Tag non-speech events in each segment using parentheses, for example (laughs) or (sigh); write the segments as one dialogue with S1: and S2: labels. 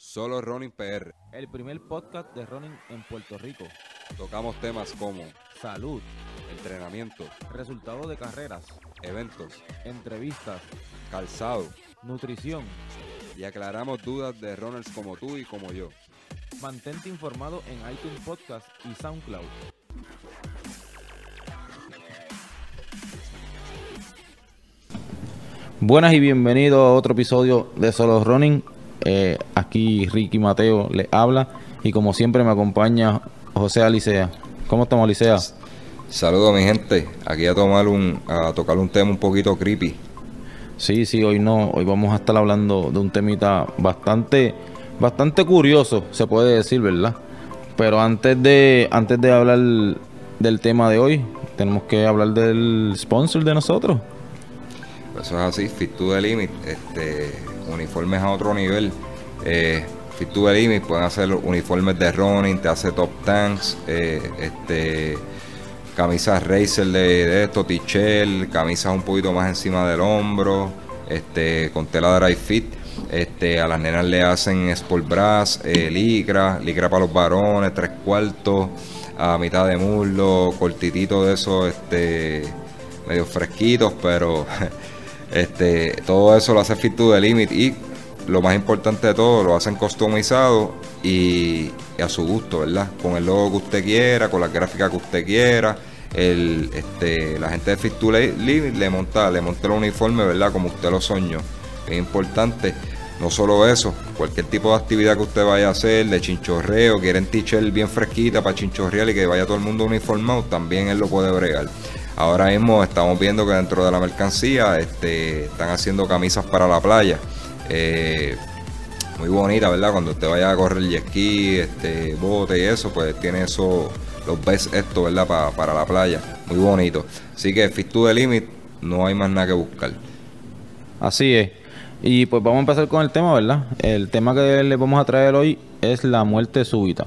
S1: Solo Running PR.
S2: el primer podcast de running en Puerto Rico.
S1: Tocamos temas como
S2: Salud,
S1: entrenamiento,
S2: resultados de carreras,
S1: eventos,
S2: entrevistas,
S1: calzado
S2: nutrición.
S1: y aclaramos dudas de runners como tú y como yo.
S2: Mantente informado en iTunes Podcast y SoundCloud. Buenas y bienvenidos a otro episodio de Solo Running. Eh, aquí Ricky Mateo le habla y como siempre me acompaña José Alicea. ¿Cómo estamos, Alicea?
S1: Saludos mi gente, aquí a tomar un, a tocar un tema un poquito creepy.
S2: Sí, sí, hoy no, hoy vamos a estar hablando de un temita bastante, bastante curioso, se puede decir, ¿verdad? Pero antes de, antes de hablar del tema de hoy, tenemos que hablar del sponsor de nosotros.
S1: Pues Eso es así, Fit to the Limit, este, uniformes a otro nivel. Eh, Fit to pueden hacer uniformes de running, te hace top tanks, eh, este, camisas racer de, de esto, t-shirt, camisas un poquito más encima del hombro, este, con tela dry fit. Este, a las nenas le hacen sport brass, eh, licra, licra para los varones, tres cuartos, a mitad de muslo, cortitito de esos, este, medio fresquitos, pero (laughs) este, todo eso lo hace Fit to the Limit y lo más importante de todo, lo hacen customizado y, a su gusto, ¿verdad? Con el logo que usted quiera, con la gráfica que usted quiera. El, este, la gente de Fit to the Limit le monta, le monta el uniforme, ¿verdad? Como usted lo soñó. Es importante. No solo eso, cualquier tipo de actividad que usted vaya a hacer, de chinchorreo, quieren t-shirt bien fresquita para chinchorrear y que vaya todo el mundo uniformado, también él lo puede bregar. Ahora mismo estamos viendo que dentro de la mercancía este, están haciendo camisas para la playa. Eh, muy bonita, ¿verdad? Cuando usted vaya a correr jet ski, este, bote y eso, pues tiene eso, los ves esto, ¿verdad? Pa- para la playa. Muy bonito. Así que Fit to the Limit, no hay más nada que buscar.
S2: Así es. Y pues vamos a empezar con el tema, ¿verdad? El tema que le vamos a traer hoy es la muerte súbita.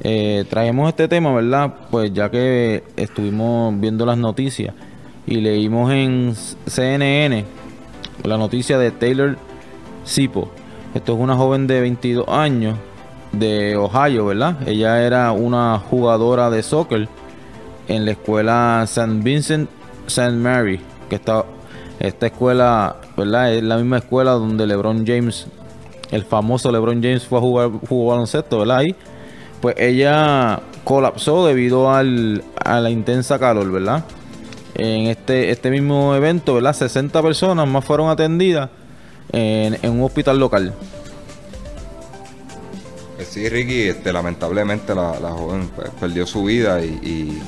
S2: Eh, traemos este tema, ¿verdad? Pues ya que estuvimos viendo las noticias y leímos en CNN la noticia de Taylor Sipo. Esto es una joven de 22 años de Ohio, ¿verdad? Ella era una jugadora de soccer en la escuela St. Vincent St. Mary, que está esta escuela, ¿verdad? Es la misma escuela donde LeBron James, el famoso LeBron James fue a jugar jugó baloncesto, ¿verdad? Ahí, pues ella colapsó debido al, a la intensa calor, ¿verdad? En este, este mismo evento, ¿verdad? 60 personas más fueron atendidas en, en un hospital local.
S1: Pues sí, Ricky, este, lamentablemente la, la joven pues, perdió su vida y,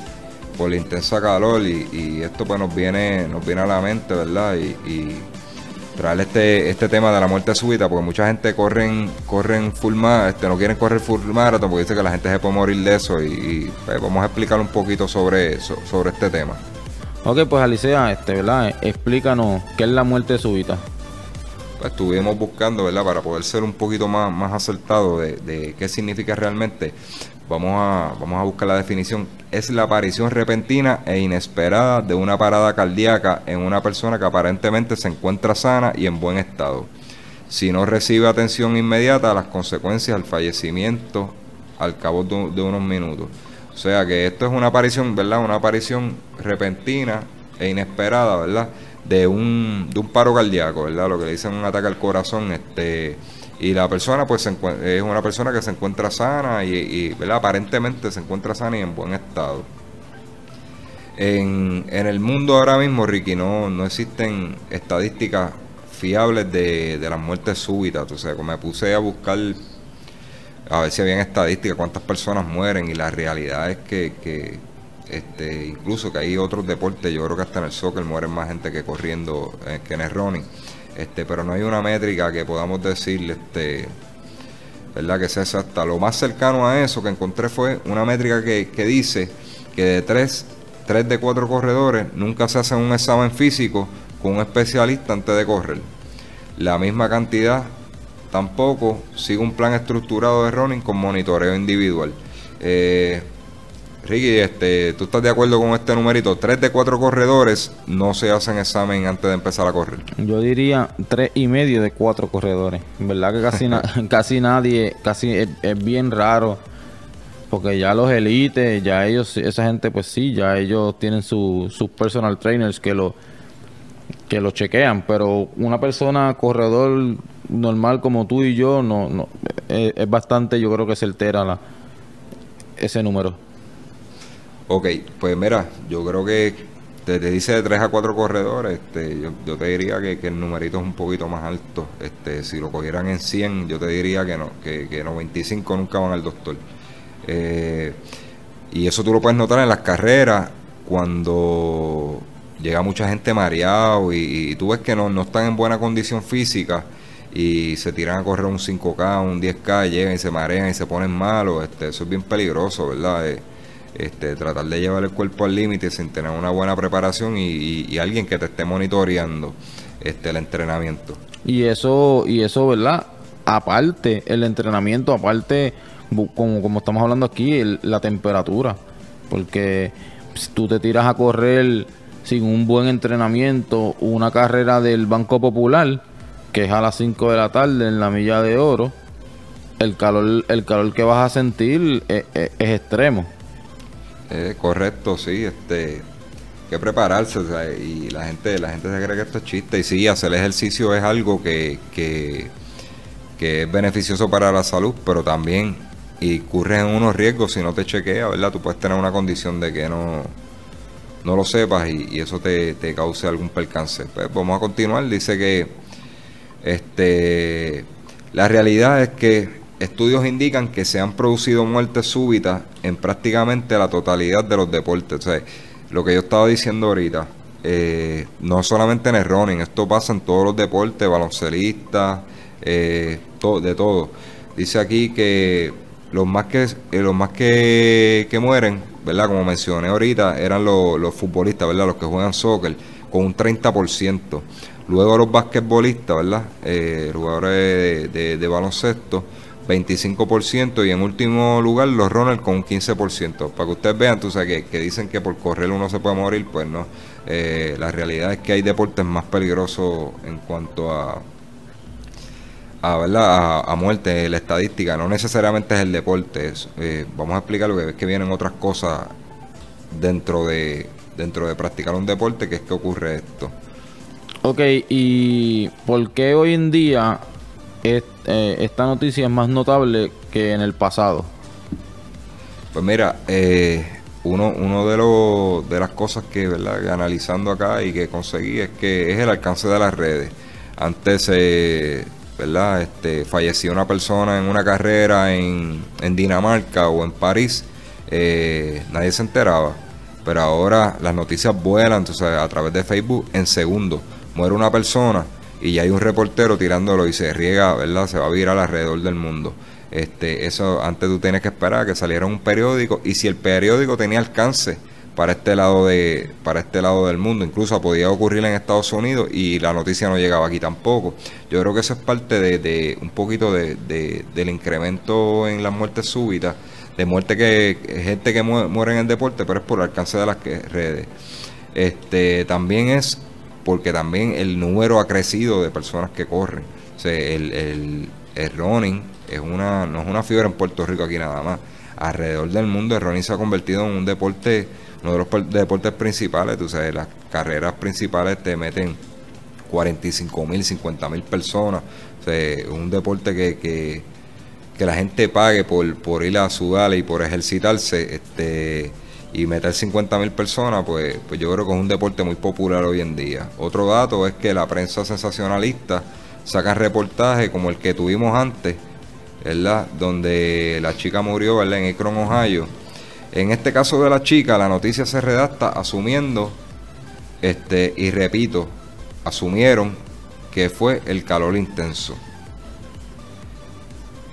S1: por la intensa calor y, esto pues nos viene, nos viene a la mente, ¿verdad? Y traer este, este tema de la muerte súbita, porque mucha gente corren, corren full ma- este, no quieren correr full marathon porque dice que la gente se puede morir de eso y, y, pues, vamos a explicar un poquito sobre eso, sobre este tema.
S2: Ok, pues Alicia, este, ¿verdad? Explícanos qué es la muerte súbita.
S1: pues estuvimos buscando, ¿verdad? Para poder ser un poquito más, más acertado de, de qué significa realmente. Vamos a, vamos a buscar la definición. Es la aparición repentina e inesperada de una parada cardíaca en una persona que aparentemente se encuentra sana y en buen estado. Si no recibe atención inmediata, las consecuencias del fallecimiento al cabo de, de unos minutos. O sea que esto es una aparición, ¿verdad? Una aparición repentina e inesperada, ¿verdad? De un, de un paro cardíaco, ¿verdad? Lo que dicen un ataque al corazón, este y la persona pues es una persona que se encuentra sana y, aparentemente se encuentra sana y en buen estado. En, en el mundo ahora mismo, Ricky, no, no existen estadísticas fiables de, de las muertes súbitas. O sea, me puse a buscar a ver si habían estadísticas, cuántas personas mueren, y la realidad es que, que, este, incluso que hay otros deportes, yo creo que hasta en el soccer mueren más gente que corriendo, eh, que en el running. Este, pero no hay una métrica que podamos decir, este, ¿verdad? Que sea exacta. Lo más cercano a eso que encontré fue una métrica que, que dice que de tres, tres de cuatro corredores nunca se hacen un examen físico con un especialista antes de correr. La misma cantidad tampoco sigue un plan estructurado de running con monitoreo individual. Eh, Ricky, este, ¿tú estás de acuerdo con este numerito? Tres de cuatro corredores no se hacen examen antes de empezar a correr.
S2: Yo diría tres y medio de cuatro corredores. En verdad que casi, (laughs) casi nadie, casi es, bien raro. Porque ya los elites, ya ellos, esa gente, pues sí, ya ellos tienen sus personal trainers que lo, que lo chequean. Pero una persona corredor normal como tú y yo, no, no es, es bastante, yo creo que se altera la, ese número.
S1: Ok, pues mira, yo creo que te, dice de 3 a 4 corredores, este, yo, te diría que, el numerito es un poquito más alto. Este, si lo cogieran en 100, yo te diría que no, que, que 95 nunca van al doctor. Eh, y eso tú lo puedes notar en las carreras cuando llega mucha gente mareado y, tú ves que no, no están en buena condición física y se tiran a correr un 5K, un 10K, llegan y se marean y se ponen malos. Este, eso es bien peligroso, ¿verdad? Eh, este, tratar de llevar el cuerpo al límite sin tener una buena preparación y, alguien que te esté monitoreando este, el entrenamiento.
S2: Y eso, y eso, ¿verdad? Aparte, el entrenamiento, aparte, como, como estamos hablando aquí, la temperatura. Porque si tú te tiras a correr sin un buen entrenamiento, una carrera del Banco Popular, que es a las 5 de la tarde en la milla de oro, el calor, el calor que vas a sentir es extremo.
S1: Eh, correcto, sí, este que prepararse y la gente la gente se cree que esto es chiste y sí hacer ejercicio es algo que, que, es beneficioso para la salud pero también y en unos riesgos si no te chequeas verdad tú puedes tener una condición de que no no lo sepas y, eso te, te, cause algún percance. Pues vamos a continuar dice que este la realidad es que estudios indican que se han producido muertes súbitas en prácticamente la totalidad de los deportes. O sea, lo que yo estaba diciendo ahorita, eh, no solamente en el running, esto pasa en todos los deportes, baloncelistas, eh, de todo. Dice aquí que los más que eh, los más que, mueren, ¿verdad? Como mencioné ahorita, eran los, futbolistas, ¿verdad? Los que juegan soccer, con un 30%. Luego los basquetbolistas, ¿verdad? jugadores de baloncesto 25% y en último lugar los runners con un 15%. Para que ustedes vean, tú sabes que, dicen que por correr uno se puede morir, pues no. Eh, la realidad es que hay deportes más peligrosos en cuanto a a, a, muerte, la estadística, no necesariamente es el deporte. Eh, vamos a explicar lo que es que vienen otras cosas dentro de dentro de practicar un deporte, que es que ocurre esto.
S2: Ok, ¿y por qué hoy en día eh, esta noticia es más notable que en el pasado?
S1: Pues mira, eh, uno, de, los, de las cosas que, ¿verdad? analizando acá y que conseguí es que es el alcance de las redes. Antes, eh, ¿verdad? Este, falleció una persona en una carrera en, Dinamarca o en París, nadie se enteraba. Pero ahora las noticias vuelan entonces, a través de Facebook en segundos. Muere una persona y ya hay un reportero tirándolo y se riega, ¿verdad? Se va a virar alrededor del mundo. Este, eso antes tú tienes que esperar a que saliera un periódico y si el periódico tenía alcance para este lado de para este lado del mundo, incluso podía ocurrir en Estados Unidos y la noticia no llegaba aquí tampoco. Yo creo que eso es parte de, un poquito de, del incremento en las muertes súbitas, de muerte que gente que muere en el deporte, pero es por el alcance de las redes. Este, también es porque también el número ha crecido de personas que corren. O sea, el, el, running es una, no es una fiebre en Puerto Rico aquí nada más. Alrededor del mundo el running se ha convertido en un deporte, uno de los deportes principales. Tú sabes, las carreras principales te meten 45 mil, 50 mil personas. O sea, un deporte que, que, que la gente pague por, por ir a sudar y por ejercitarse. Este, y meter 50 mil personas, pues, pues yo creo que es un deporte muy popular hoy en día. Otro dato es que la prensa sensacionalista saca reportajes como el que tuvimos antes, ¿verdad? Donde la chica murió, ¿verdad? En Akron, Ohio. En este caso de la chica, la noticia se redacta asumiendo, este, y repito, asumieron que fue el calor intenso.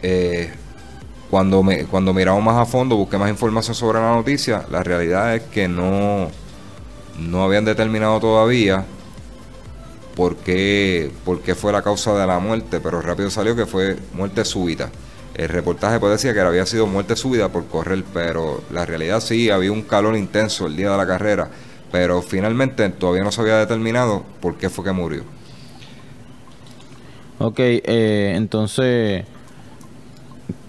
S1: Eh, cuando, me, cuando miramos más a fondo, busqué más información sobre la noticia, la realidad es que no, no habían determinado todavía por qué, por qué fue la causa de la muerte, pero rápido salió que fue muerte súbita. el reportaje pues decía que había sido muerte súbita por correr, pero la realidad sí, había un calor intenso el día de la carrera, pero finalmente todavía no se había determinado por qué fue que murió.
S2: Ok, eh, entonces,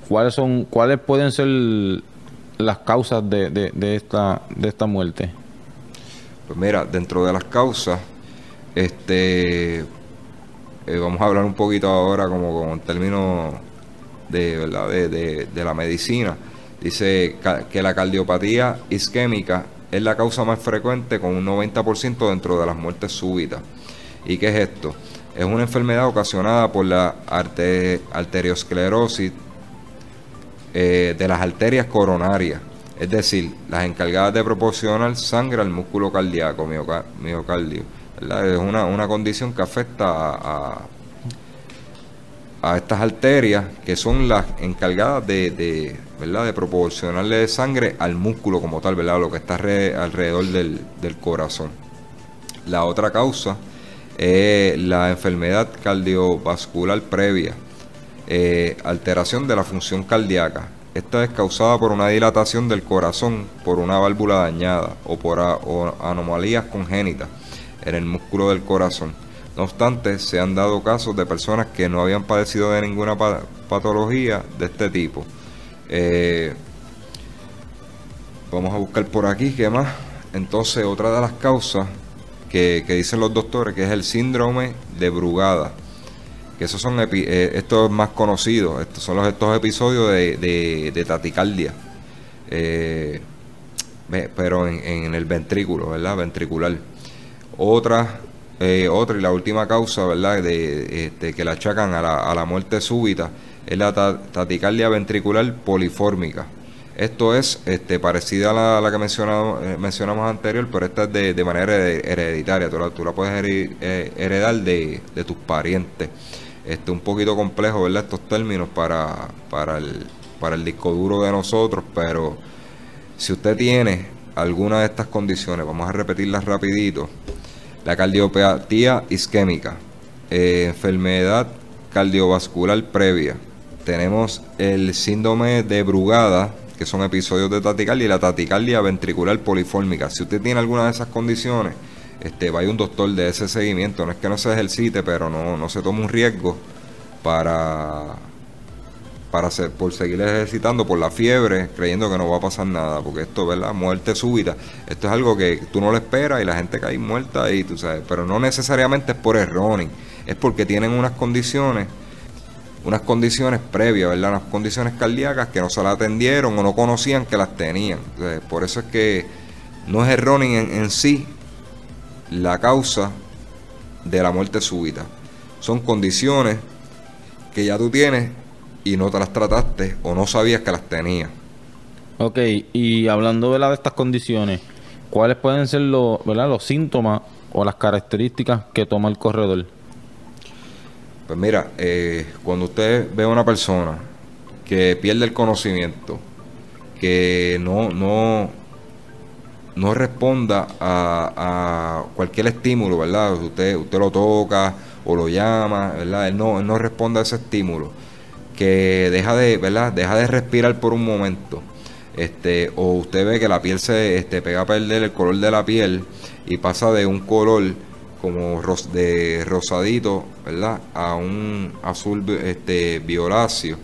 S2: ¿cuáles son, cuáles pueden ser las causas de, esta, de esta muerte?
S1: Pues mira, dentro de las causas, este, eh, vamos a hablar un poquito ahora como, en términos de, ¿verdad? De, la medicina. Dice que la cardiopatía isquémica es la causa más frecuente con un 90% dentro de las muertes súbitas. ¿Y qué es esto? Es una enfermedad ocasionada por la arteriosclerosis eh, de las arterias coronarias, es decir, las encargadas de proporcionar sangre al músculo cardíaco, miocardio. Es una, una, condición que afecta a, a estas arterias que son las encargadas de, ¿verdad? de proporcionarle sangre al músculo como tal, ¿verdad? lo que está alrededor del, corazón. La otra causa es la enfermedad cardiovascular previa, eh, alteración de la función cardíaca. Esta es causada por una dilatación del corazón por una válvula dañada o por anomalías congénitas en el músculo del corazón no obstante, se han dado casos de personas que no habían padecido de ninguna patología de este tipo. Eh, vamos a buscar por aquí qué más. Entonces, otra de las causas que, dicen los doctores, que es el síndrome de Brugada. Que esos son eh, estos más conocidos, estos son los, estos episodios de, de, taticardia. Eh, pero en, el ventrículo, ¿verdad? Ventricular. Otra eh, otra y la última causa, ¿verdad?, de, este, que la achacan a la, a la muerte súbita es la taticardia ventricular polifórmica. Esto es este, parecida a la, que mencionamos, mencionamos anterior, pero esta es de, manera hereditaria. Tú la, tú la puedes heredar de, tus parientes. Este, un poquito complejo, ¿verdad? Estos términos para, para, el, para el disco duro de nosotros, pero si usted tiene alguna de estas condiciones, vamos a repetirlas rapidito la cardiopatía isquémica, eh, enfermedad cardiovascular previa. Tenemos el síndrome de Brugada, que son episodios de taticardia, y la taticardia ventricular polifórmica. Si usted tiene alguna de esas condiciones, este, vaya un doctor de ese seguimiento. No es que no se ejercite, pero no, no se tome un riesgo para para por seguir ejercitando por la fiebre, creyendo que no va a pasar nada, porque esto, ¿verdad? Muerte súbita, esto es algo que tú no lo esperas y la gente cae muerta y tú sabes, pero no necesariamente es por running, es porque tienen unas condiciones, unas condiciones previas, ¿verdad? Unas condiciones cardíacas que no se las atendieron o no conocían que las tenían. por eso es que no es el en sí la causa de la muerte súbita. Son condiciones que ya tú tienes y no te las trataste o no sabías que las tenías.
S2: Ok, y hablando de estas condiciones, ¿cuáles pueden ser los, los síntomas o las características que toma el corredor?
S1: Pues mira, eh, cuando usted ve a una persona que pierde el conocimiento, que no, no, no responda a, cualquier estímulo, ¿verdad? Usted, usted lo toca o lo llama, ¿verdad? No, no responde a ese estímulo que deja de, ¿verdad? Deja de respirar por un momento. Este, o usted ve que la piel se este, pega a perder el color de la piel y pasa de un color como de rosadito, ¿verdad? A un azul este, violáceo.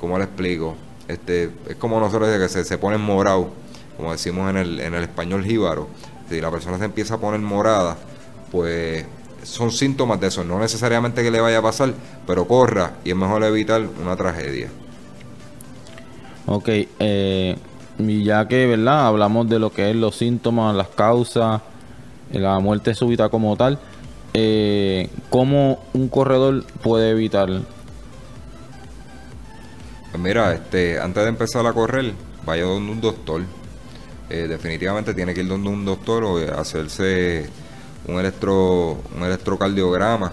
S1: ¿Cómo le explico? Este, es como nosotros que se, se pone morado, como decimos en el, en el español jíbaro. Si la persona se empieza a poner morada, pues son síntomas de eso. No necesariamente que le vaya a pasar, pero corra y es mejor evitar una tragedia.
S2: Ok, eh, y ya que, ¿verdad? Hablamos de lo que es los síntomas, las causas, la muerte súbita como tal. Eh, ¿Cómo un corredor puede evitar?
S1: Pues mira, este, antes de empezar a correr, vaya donde un doctor. Eh, definitivamente tiene que ir donde un doctor o hacerse un, electro, un electrocardiograma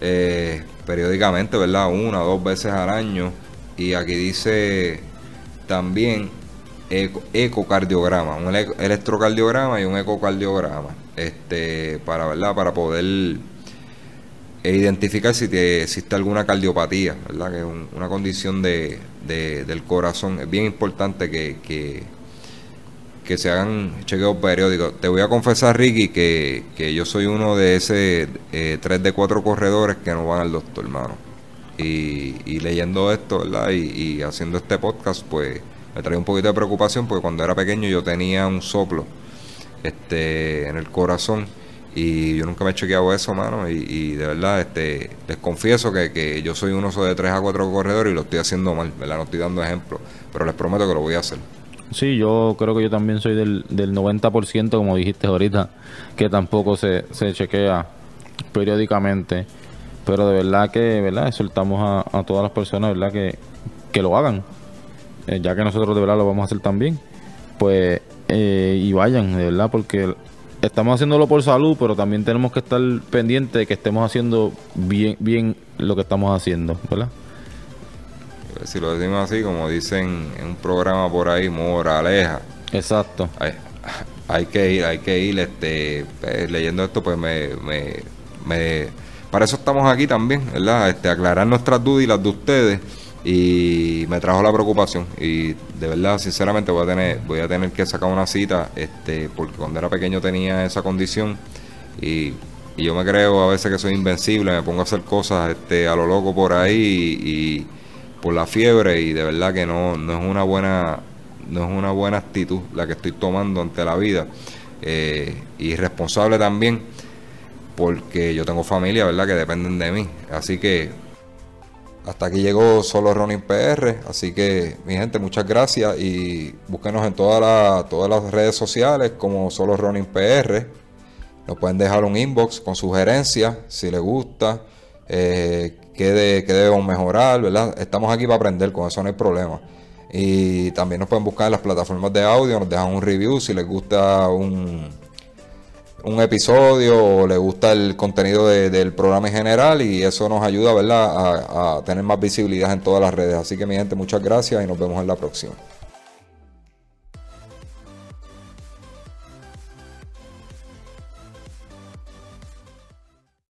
S1: eh, periódicamente, ¿verdad? Una o dos veces al año. Y aquí dice también ecocardiograma, un electrocardiograma y un ecocardiograma, este, para, ¿verdad? Para poder e identificar si te, existe alguna cardiopatía, ¿verdad? Que es una condición de, del corazón. Es bien importante que, que, se hagan chequeos periódicos. Te voy a confesar, Ricky, que, que yo soy uno de ese eh, tres de cuatro corredores que no van al doctor, hermano. Y, y leyendo esto, ¿verdad? Y, y haciendo este podcast, pues me trae un poquito de preocupación porque cuando era pequeño yo tenía un soplo este, en el corazón y yo nunca me he chequeado eso, mano. Y, de verdad, este, les confieso que, yo soy un oso de 3 a 4 corredores y lo estoy haciendo mal, ¿verdad? No estoy dando ejemplo, pero les prometo que lo voy a hacer.
S2: Sí, yo creo que yo también soy del, del 90%, como dijiste ahorita, que tampoco se, se chequea periódicamente. Pero de verdad que, ¿verdad? Exhortamos a, a todas las personas, ¿verdad? Que, que lo hagan. Eh, ya que nosotros de verdad lo vamos a hacer también. Pues, eh, y vayan, de verdad, porque estamos haciéndolo por salud, pero también tenemos que estar pendientes de que estemos haciendo bien, bien lo que estamos haciendo, ¿verdad?
S1: Si lo decimos así, como dicen en un programa por ahí, moraleja.
S2: Exacto.
S1: Hay, hay que ir, hay que ir, este, pues, leyendo esto, pues me, me, me, para eso estamos aquí también, ¿verdad? Este, aclarar nuestras dudas y las de ustedes y me trajo la preocupación y de verdad sinceramente voy a tener voy a tener que sacar una cita este porque cuando era pequeño tenía esa condición y, yo me creo a veces que soy invencible me pongo a hacer cosas este a lo loco por ahí y, por la fiebre y de verdad que no no es una buena no es una buena actitud la que estoy tomando ante la vida. Eh, y responsable también porque yo tengo familia verdad que dependen de mí. Así que hasta aquí llegó solo Ronin PR, así que mi gente, muchas gracias y búsquenos en todas todas las redes sociales como solo Ronin PR. Nos pueden dejar un inbox con sugerencias si les gusta, eh, qué, debemos mejorar, ¿verdad? Estamos aquí para aprender, con eso no hay problema. Y también nos pueden buscar en las plataformas de audio, nos dejan un review si les gusta un, un episodio o le gusta el contenido del programa en general y eso nos ayuda ¿verdad? A tener más visibilidad en todas las redes. Así que mi gente, muchas gracias y nos vemos en la próxima.